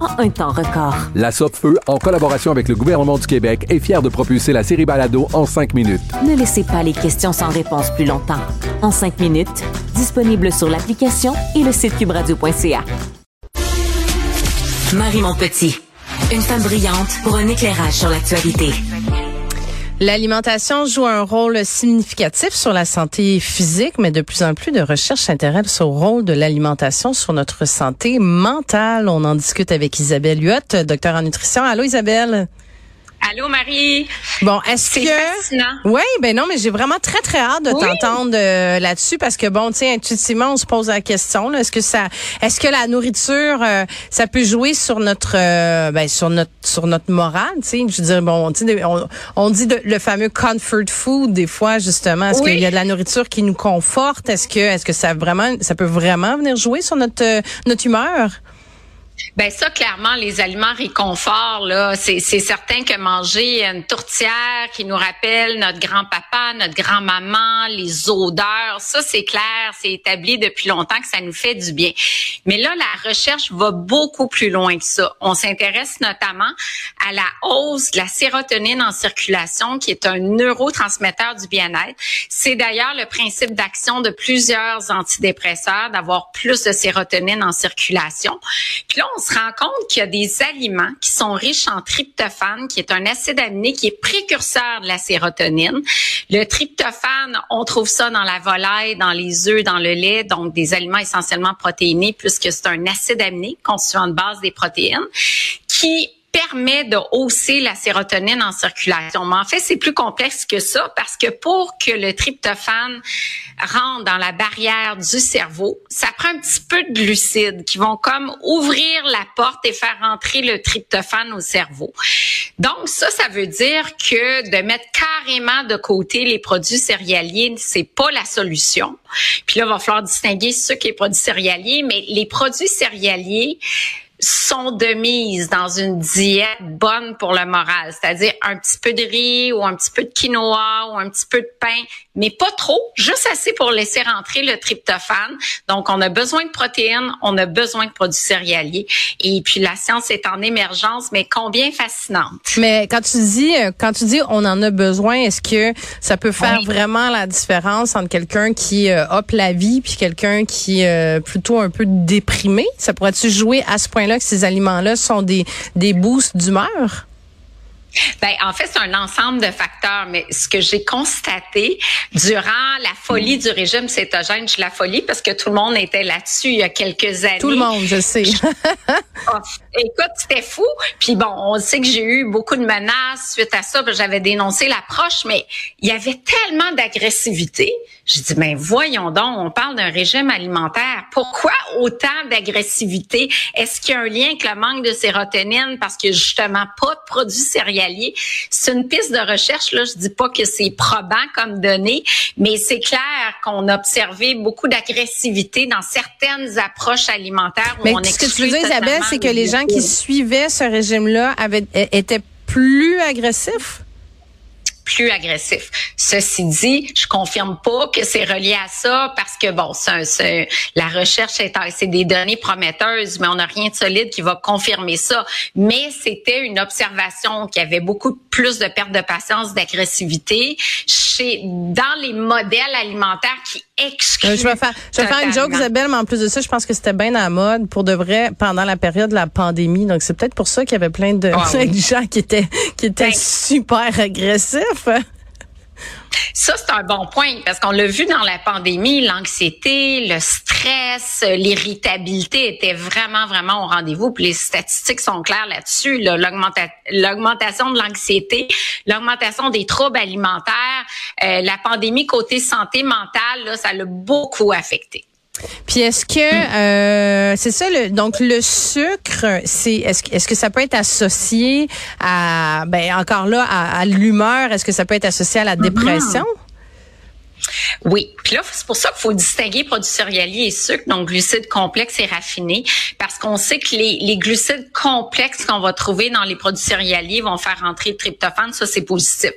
en un temps record. La Feu, en collaboration avec le gouvernement du Québec, est fière de propulser la série Balado en cinq minutes. Ne laissez pas les questions sans réponse plus longtemps. En cinq minutes, disponible sur l'application et le site cubradio.ca. Marie Montpetit, une femme brillante pour un éclairage sur l'actualité. L'alimentation joue un rôle significatif sur la santé physique, mais de plus en plus de recherches s'intéressent au rôle de l'alimentation sur notre santé mentale. On en discute avec Isabelle Huot, docteur en nutrition. Allô Isabelle? Allô Marie? Bon, est-ce que fascinant. Oui, ben non, mais j'ai vraiment très très hâte de t'entendre euh, là-dessus parce que bon, tu sais, intuitivement, on se pose la question est-ce que ça est-ce que la nourriture euh, ça peut jouer sur notre euh, ben sur notre sur notre morale, tu sais, je veux dire bon, tu sais on, on, dit le fameux comfort food des fois justement, est-ce qu'il y a de la nourriture qui nous conforte? Est-ce que est-ce que ça vraiment ça peut vraiment venir jouer sur notre notre humeur? Ben ça, clairement, les aliments réconfort, là, c'est certain que manger une tourtière qui nous rappelle notre grand-papa, notre grand-maman, les odeurs, ça c'est clair, c'est établi depuis longtemps que ça nous fait du bien. Mais là, la recherche va beaucoup plus loin que ça. On s'intéresse notamment à la hausse de la sérotonine en circulation, qui est un neurotransmetteur du bien-être. C'est d'ailleurs le principe d'action de plusieurs antidépresseurs, d'avoir plus de sérotonine en circulation. Puis là, on se rend compte qu'il y a des aliments qui sont riches en tryptophane, qui est un acide aminé qui est précurseur de la sérotonine. Le tryptophane, on trouve ça dans la volaille, dans les œufs, dans le lait, donc des aliments essentiellement protéinés puisque c'est un acide aminé constituant de base des protéines qui permet de hausser la sérotonine en circulation. Mais en fait, c'est plus complexe que ça parce que pour que le tryptophane rentre dans la barrière du cerveau, ça prend un petit peu de glucides qui vont comme ouvrir la porte et faire rentrer le tryptophane au cerveau. Donc ça, ça veut dire que de mettre carrément de côté les produits céréaliers, c'est pas la solution. Puis là, il va falloir distinguer ceux qui sont produits céréaliers, mais les produits céréaliers sont de mise dans une diète bonne pour le moral, c'est-à-dire un petit peu de riz ou un petit peu de quinoa ou un petit peu de pain, mais pas trop, juste assez pour laisser rentrer le tryptophane. Donc, on a besoin de protéines, on a besoin de produits céréaliers. Et puis, la science est en émergence, mais combien fascinante. Mais quand tu dis, euh, quand tu dis on en a besoin, est-ce que ça peut faire vraiment la différence entre quelqu'un qui euh, hop la vie puis quelqu'un qui est euh, plutôt un peu déprimé? Ça pourrait-tu jouer à ce point-là? Que ces aliments-là sont des, des boosts d'humeur? Ben, en fait, c'est un ensemble de facteurs, mais ce que j'ai constaté durant la folie du régime cétogène, je la folie parce que tout le monde était là-dessus il y a quelques années. Tout le monde, je sais. Ah, écoute, c'était fou. Puis bon, on sait que j'ai eu beaucoup de menaces suite à ça. J'avais dénoncé l'approche, mais il y avait tellement d'agressivité. J'ai dit, ben voyons donc, on parle d'un régime alimentaire. Pourquoi autant d'agressivité? Est-ce qu'il y a un lien avec le manque de sérotonine? Parce que justement pas de produits céréaliers? C'est une piste de recherche. Là, je dis pas que c'est probant comme données, mais c'est clair qu'on a observé beaucoup d'agressivité dans certaines approches alimentaires. Où mais ce que tu veux dire, Isabelle, c'est que les gens qui suivaient ce régime-là étaient plus agressifs? Plus agressif. Ceci dit, je confirme pas que c'est relié à ça parce que bon, c'est la recherche est c'est des données prometteuses, mais on n'a rien de solide qui va confirmer ça. Mais c'était une observation qu'il y avait beaucoup plus de perte de patience, d'agressivité chez dans les modèles alimentaires qui excluent. je vais faire, je vais faire une joke, Isabelle, mais en plus de ça, je pense que c'était bien à la mode pour de vrai pendant la période de la pandémie. Donc c'est peut-être pour ça qu'il y avait plein de, ah gens qui étaient qui étaient ben, super agressifs. Ça, c'est un bon point parce qu'on l'a vu dans la pandémie, l'anxiété, le stress, l'irritabilité étaient vraiment, vraiment au rendez-vous. Puis les statistiques sont claires là-dessus. L'augmentation de l'anxiété, l'augmentation des troubles alimentaires, euh, la pandémie côté santé mentale, là, ça l'a beaucoup affecté. Puis est-ce que euh, c'est ça le donc le sucre c'est est-ce est-ce que ça peut être associé à ben encore là à, l'humeur? Est-ce que ça peut être associé à la dépression? Oui, puis là, c'est pour ça qu'il faut distinguer produits céréaliers et sucres, donc glucides complexes et raffinés, parce qu'on sait que les, les glucides complexes qu'on va trouver dans les produits céréaliers vont faire rentrer le tryptophane, ça c'est positif.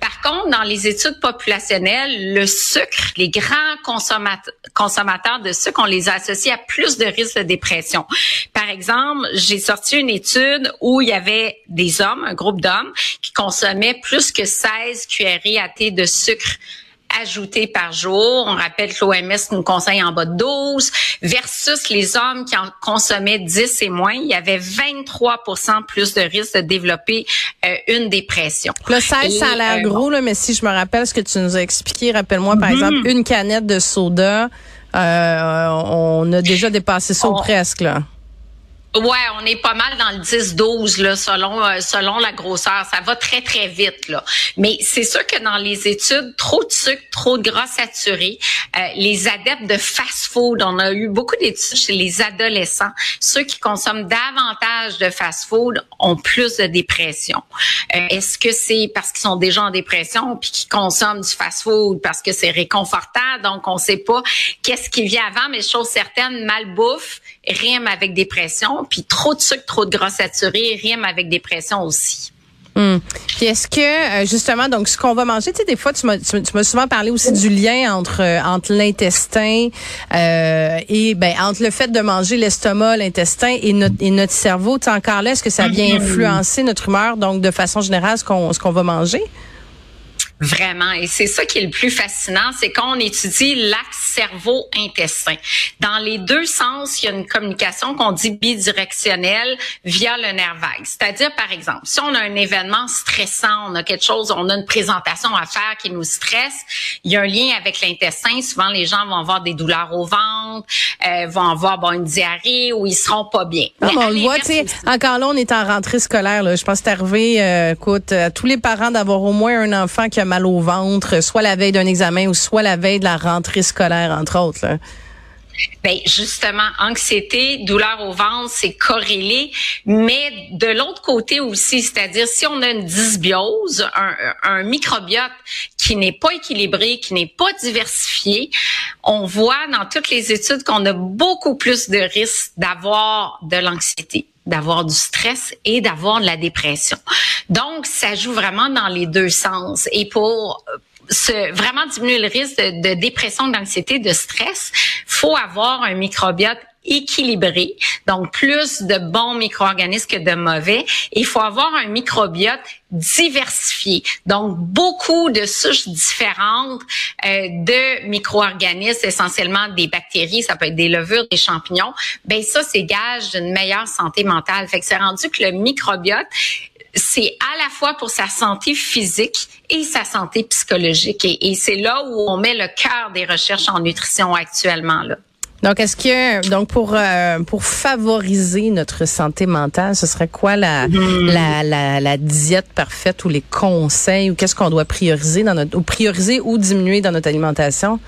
Par contre, dans les études populationnelles, le sucre, les grands consommateurs, consommateurs de sucre, on les associe à plus de risques de dépression. Par exemple, j'ai sorti une étude où il y avait des hommes, un groupe d'hommes, qui consommaient plus que 16 cuillerées à thé de sucre ajoutés par jour. On rappelle que l'OMS nous conseille en bas de 12 versus les hommes qui en consommaient 10 et moins. Il y avait 23% plus de risque de développer euh, une dépression. Le 16, ça a l'air euh, gros, là, mais si je me rappelle ce que tu nous as expliqué, rappelle-moi par mhm. exemple une canette de soda. Euh, on a déjà dépassé ça presque. Là. Ouais, on est pas mal dans le 10-12 là, selon euh, selon la grosseur. Ça va très très vite là. Mais c'est sûr que dans les études, trop de sucre, trop de gras saturé, euh, les adeptes de fast-food, on a eu beaucoup d'études chez les adolescents. Ceux qui consomment davantage de fast-food ont plus de dépression. Euh, est-ce que c'est parce qu'ils sont déjà en dépression puis qu'ils consomment du fast-food parce que c'est réconfortant? Donc on sait pas qu'est-ce qui vient avant, mais chose certaine, malbouffe rime avec dépression, puis trop de sucre, trop de gras saturé rime avec dépression aussi. Hum. Puis est-ce que euh, justement donc ce qu'on va manger, tu sais des fois tu m'as souvent parlé aussi du lien entre euh, entre l'intestin euh, et ben entre le fait de manger l'estomac, l'intestin et notre et notre cerveau. Tu encore là est-ce que ça vient mm-hmm. influencer notre humeur donc de façon générale ce qu'on ce qu'on va manger? Vraiment. Et c'est ça qui est le plus fascinant, c'est qu'on étudie l'axe cerveau-intestin. Dans les deux sens, il y a une communication qu'on dit bidirectionnelle via le nerf vague. C'est-à-dire, par exemple, si on a un événement stressant, on a quelque chose, on a une présentation à faire qui nous stresse, il y a un lien avec l'intestin. Souvent, les gens vont avoir des douleurs au ventre, euh, vont avoir bon, une diarrhée ou ils seront pas bien. Non, on le voit, tu sais, encore là, on est en rentrée scolaire. Là. Je pense que c'est arrivé, euh, écoute, à tous les parents d'avoir au moins un enfant qui a mal au ventre, soit la veille d'un examen ou soit la veille de la rentrée scolaire, entre autres. Là? Ben justement, anxiété, douleur au ventre, c'est corrélé, mais de l'autre côté aussi, c'est-à-dire si on a une dysbiose, un, un microbiote qui n'est pas équilibré, qui n'est pas diversifié, on voit dans toutes les études qu'on a beaucoup plus de risques d'avoir de l'anxiété d'avoir du stress et d'avoir de la dépression. Donc, ça joue vraiment dans les deux sens. Et pour se, vraiment diminuer le risque de, de dépression, d'anxiété, de stress, faut avoir un microbiote équilibré, donc plus de bons micro-organismes que de mauvais. Il faut avoir un microbiote diversifié, donc beaucoup de souches différentes euh, de micro-organismes, essentiellement des bactéries, ça peut être des levures, des champignons. Ben ça, c'est gage d'une meilleure santé mentale. Fait que c'est rendu que le microbiote c'est à la fois pour sa santé physique et sa santé psychologique. Et, et c'est là où on met le cœur des recherches en nutrition actuellement. Là. Donc, est-ce que donc pour euh, pour favoriser notre santé mentale, ce serait quoi la, hmm. la, la, la, diète parfaite ou les conseils ou qu'est-ce qu'on doit prioriser dans notre ou prioriser ou diminuer dans notre alimentation?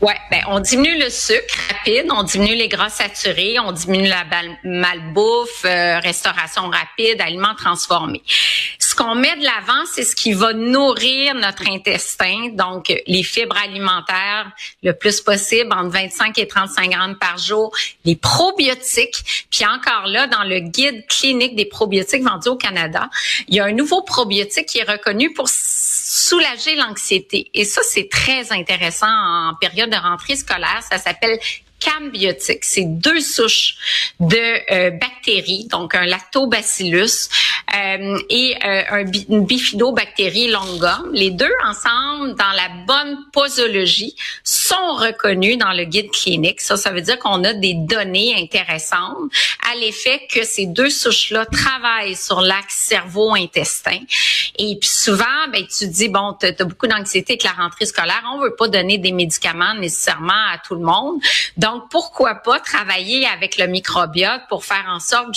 Ouais, ben on diminue le sucre rapide, on diminue les gras saturés, on diminue la malbouffe, euh, restauration rapide, aliments transformés. Ce qu'on met de l'avant, c'est ce qui va nourrir notre intestin, donc les fibres alimentaires le plus possible, entre 25 et 35 grammes par jour, les probiotiques. Puis encore là, dans le guide clinique des probiotiques vendus au Canada, il y a un nouveau probiotique qui est reconnu pour soulager l'anxiété. Et ça, c'est très intéressant en période de rentrée scolaire. Ça s'appelle Cambiotique. C'est deux souches de euh, bactéries, donc un lactobacillus euh, et euh, un, une bifidobactérie longum. Les deux ensemble, dans la bonne posologie, sont reconnus dans le guide clinique. Ça, ça veut dire qu'on a des données intéressantes à l'effet que ces deux souches-là travaillent sur l'axe cerveau-intestin. Et puis souvent, ben, tu dis, bon, tu as, beaucoup d'anxiété avec la rentrée scolaire, on veut pas donner des médicaments nécessairement à tout le monde. Donc, pourquoi pas travailler avec le microbiote pour faire en sorte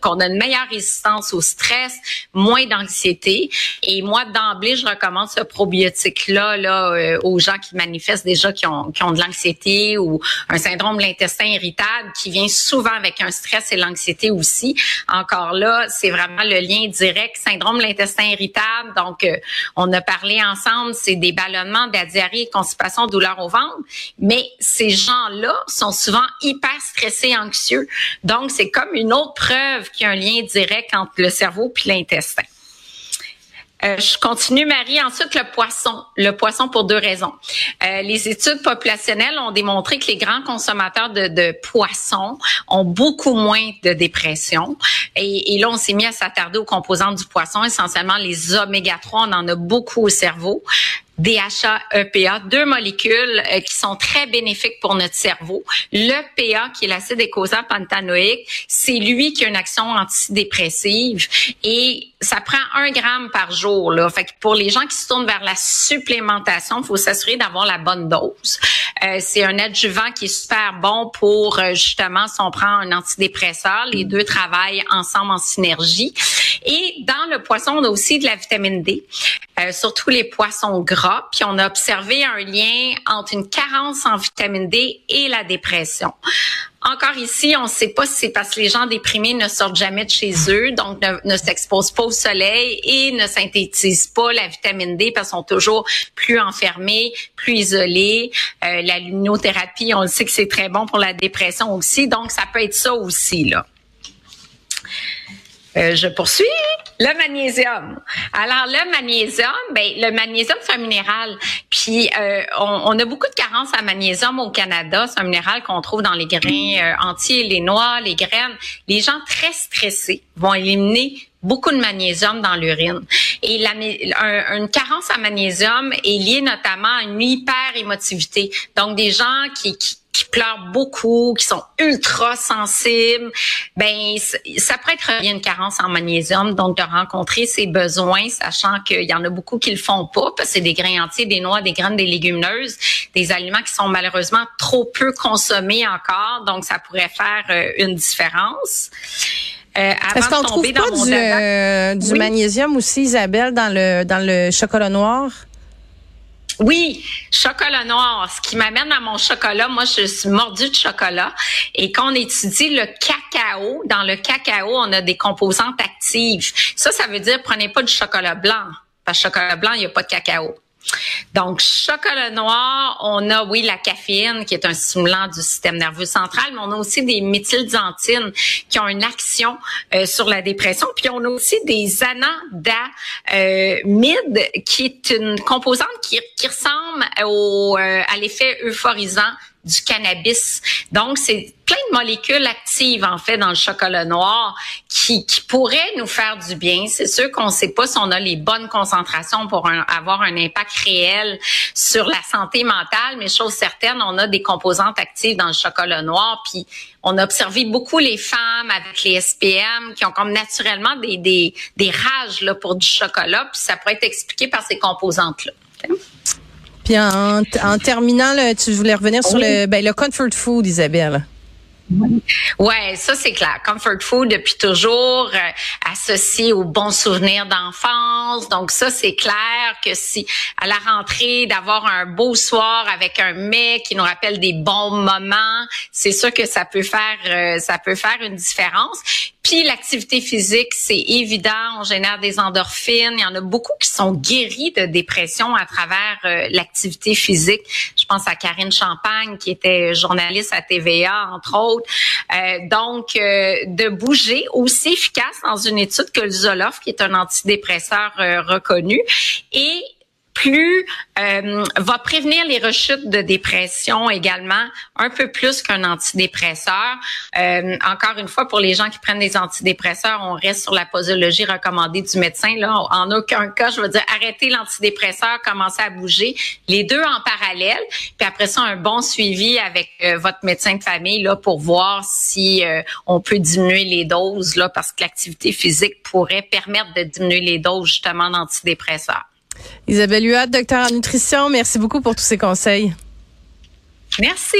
qu'on a une meilleure résistance au stress, moins d'anxiété. Et moi, d'emblée, je recommande ce probiotique-là là, euh, aux gens qui manifestent déjà qui ont, qui ont de l'anxiété ou un syndrome de l'intestin irritable qui vient souvent avec un stress et l'anxiété aussi. Encore là, c'est vraiment le lien direct. Syndrome de l'intestin irritable, donc euh, on a parlé ensemble, c'est des ballonnements, de la diarrhée, constipation, douleur au ventre. Mais ces gens-là, sont souvent hyper stressés, anxieux. Donc, c'est comme une autre preuve qu'il y a un lien direct entre le cerveau puis l'intestin. Euh, je continue, Marie. Ensuite, le poisson. Le poisson pour deux raisons. Euh, les études populationnelles ont démontré que les grands consommateurs de, de poissons ont beaucoup moins de dépression. Et, et là, on s'est mis à s'attarder aux composantes du poisson, essentiellement les oméga 3. On en a beaucoup au cerveau. DHA, EPA, deux molécules euh, qui sont très bénéfiques pour notre cerveau. L'EPA, qui est l'acide écosant pantanoïque, c'est lui qui a une action antidépressive et ça prend un gramme par jour. Là. Fait que pour les gens qui se tournent vers la supplémentation, il faut s'assurer d'avoir la bonne dose. Euh, c'est un adjuvant qui est super bon pour euh, justement si on prend un antidépresseur, les deux travaillent ensemble en synergie. Et dans le poisson, on a aussi de la vitamine D, euh, surtout les poissons gras. Puis on a observé un lien entre une carence en vitamine D et la dépression. Encore ici, on ne sait pas si c'est parce que les gens déprimés ne sortent jamais de chez eux, donc ne, s'exposent pas au soleil et ne synthétisent pas la vitamine D parce qu'ils sont toujours plus enfermés, plus isolés. Euh, la luminothérapie, on le sait que c'est très bon pour la dépression aussi, donc ça peut être ça aussi là. Euh, je poursuis. Le magnésium. Alors le magnésium, ben le magnésium c'est un minéral. Puis euh, on, a beaucoup de carences à magnésium au Canada. C'est un minéral qu'on trouve dans les grains euh, entiers, les noix, les graines. Les gens très stressés vont éliminer beaucoup de magnésium dans l'urine. Et une carence à magnésium est liée notamment à une hyper-émotivité. Donc, des gens qui, qui qui pleurent beaucoup, qui sont ultra sensibles, ben ça pourrait être une carence en magnésium, donc de rencontrer ses besoins, sachant qu'il y en a beaucoup qui le font pas, parce que c'est des grains entiers, des noix, des graines, des légumineuses, des aliments qui sont malheureusement trop peu consommés encore, donc ça pourrait faire euh, une différence. Euh, Est-ce qu'on trouve pas du, euh, du magnésium aussi, Isabelle, dans le dans le chocolat noir? Oui, chocolat noir. Ce qui m'amène à mon chocolat, moi, je suis mordue de chocolat. Et quand on étudie le cacao, dans le cacao, on a des composantes actives. Ça, ça veut dire prenez pas du chocolat blanc. Parce que chocolat blanc, il n'y a pas de cacao. Donc, chocolat noir, on a, oui, la caféine, qui est un stimulant du système nerveux central, mais on a aussi des méthylxanthines qui ont une action euh, sur la dépression. Puis, on a aussi des anandamides, qui est une composante qui, qui ressemble au, euh, à l'effet euphorisant du cannabis. Donc, c'est plein de molécules actives, en fait, dans le chocolat noir qui, qui pourraient nous faire du bien. C'est sûr qu'on ne sait pas si on a les bonnes concentrations pour avoir un impact réel sur la santé mentale, mais chose certaine, on a des composantes actives dans le chocolat noir. Puis, on a observé beaucoup les femmes avec les SPM qui ont comme naturellement des, des, des rages là, pour du chocolat. Puis, ça pourrait être expliqué par ces composantes-là. Puis en, terminant, tu voulais revenir sur le, ben, le comfort food, Isabelle. Ouais, ça c'est clair. Comfort food depuis toujours euh, associé aux bons souvenirs d'enfance. Donc ça c'est clair que si à la rentrée d'avoir un beau soir avec un mec qui nous rappelle des bons moments, c'est sûr que ça peut faire euh, ça peut faire une différence. Puis l'activité physique, c'est évident, on génère des endorphines. Il y en a beaucoup qui sont guéris de dépression à travers euh, l'activité physique. Je pense à Karine Champagne qui était journaliste à TVA entre autres. Euh, donc de bouger aussi efficace dans une étude que le Zoloft qui est un antidépresseur reconnu et plus euh, va prévenir les rechutes de dépression également un peu plus qu'un antidépresseur. Euh, encore une fois, pour les gens qui prennent des antidépresseurs, on reste sur la posologie recommandée du médecin. Là, en aucun cas, je veux dire, arrêter l'antidépresseur, commencer à bouger, les deux en parallèle, puis après ça, un bon suivi avec euh, votre médecin de famille là pour voir si on peut diminuer les doses là, parce que l'activité physique pourrait permettre de diminuer les doses justement d'antidépresseurs. Isabelle Huat, docteur en nutrition, merci beaucoup pour tous ces conseils. Merci.